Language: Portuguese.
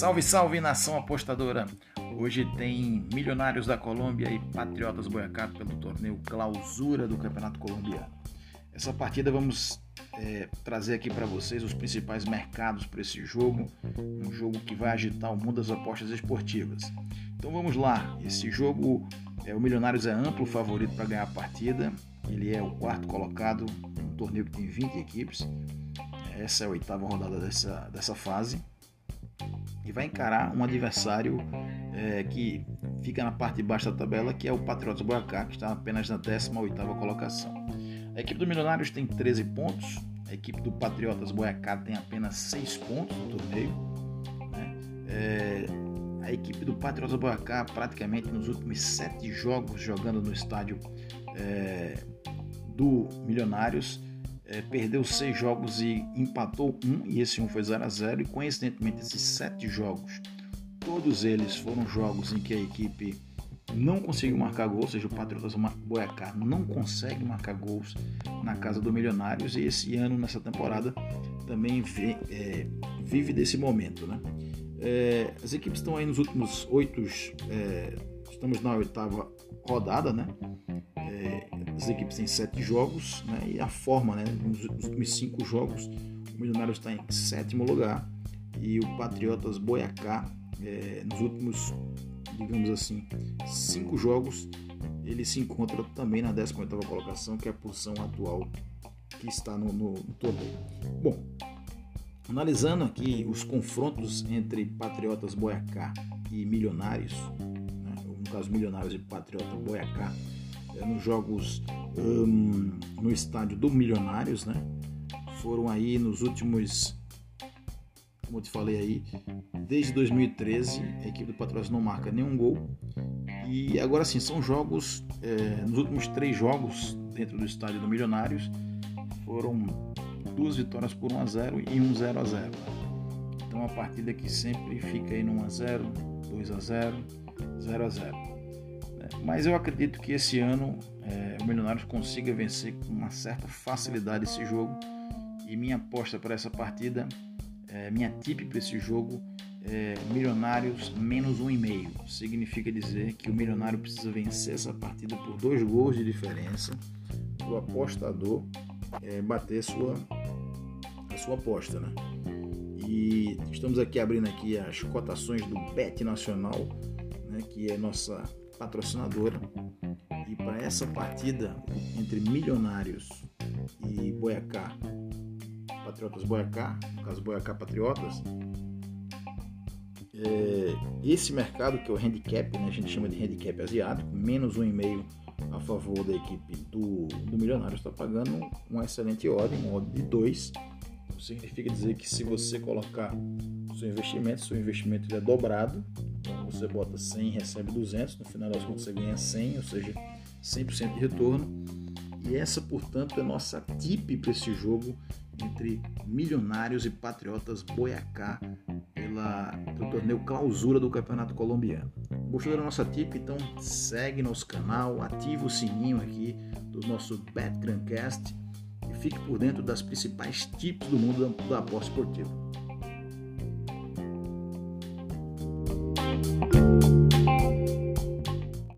Salve, salve nação apostadora! Hoje tem Milionários da Colômbia e Patriotas Boyacá pelo torneio Clausura do Campeonato Colombiano. Essa partida vamos é, trazer aqui para vocês os principais mercados para esse jogo, um jogo que vai agitar o mundo das apostas esportivas. Então vamos lá, esse jogo, é, o Milionários é amplo favorito para ganhar a partida, ele é o quarto colocado, um torneio que tem 20 equipes, essa é a oitava rodada dessa, dessa fase vai encarar um adversário é, que fica na parte de baixo da tabela, que é o Patriotas Boyacá, que está apenas na 18 colocação. A equipe do Milionários tem 13 pontos, a equipe do Patriotas Boyacá tem apenas 6 pontos no torneio. Né? É, a equipe do Patriotas Boyacá, praticamente nos últimos 7 jogos jogando no estádio é, do Milionários, é, perdeu seis jogos e empatou um, e esse um foi 0 a 0 e coincidentemente esses sete jogos, todos eles foram jogos em que a equipe não conseguiu marcar gols, ou seja, o Patriotas Boiacá não consegue marcar gols na casa do Milionários e esse ano, nessa temporada, também vê, é, vive desse momento. Né? É, as equipes estão aí nos últimos oito, é, estamos na oitava rodada, né? É, as equipes têm sete jogos, né? E a forma, né? Nos últimos cinco jogos, o Milionário está em sétimo lugar e o Patriotas Boyacá, é, nos últimos, digamos assim, cinco jogos, ele se encontra também na 18ª colocação, que é a posição atual que está no, no, no torneio. Bom, analisando aqui os confrontos entre Patriotas Boyacá e Milionários, né? no caso Milionários e Patriota Boyacá, é, nos jogos um, no estádio do Milionários, né? Foram aí nos últimos, como eu te falei aí, desde 2013 a equipe do Patrocínio não marca nenhum gol. E agora sim, são jogos, é, nos últimos três jogos dentro do estádio do Milionários, foram duas vitórias por 1 a 0 e um 0 a 0. Então a partida que sempre fica aí no 1 a 0, 2 a 0, 0 a 0. Mas eu acredito que esse ano é, o Milionários consiga vencer com uma certa facilidade esse jogo. E minha aposta para essa partida, é, minha tip para esse jogo é Milionários menos um e meio. Significa dizer que o Milionário precisa vencer essa partida por dois gols de diferença o apostador é, bater sua, a sua aposta, né? E estamos aqui abrindo aqui as cotações do Bet Nacional, né, que é nossa patrocinadora. E para essa partida entre Milionários e Boiacá, Patriotas Boiacá, no caso Boiacá Patriotas, é, esse mercado que é o handicap, né, a gente chama de handicap asiático, menos um e meio a favor da equipe do, do Milionários está pagando uma excelente ordem, um ordem de 2. Significa dizer que se você colocar seu investimento, seu investimento é dobrado, você bota 100 e recebe 200, no final das contas você ganha 100, ou seja, 100% de retorno. E essa, portanto, é nossa tip para esse jogo entre Milionários e Patriotas Boyacá pela, pelo torneio clausura do Campeonato Colombiano. Gostou da nossa tip? Então segue nosso canal, ativa o sininho aqui do nosso BetGrandcast e fique por dentro das principais tips do mundo da, da aposta esportiva.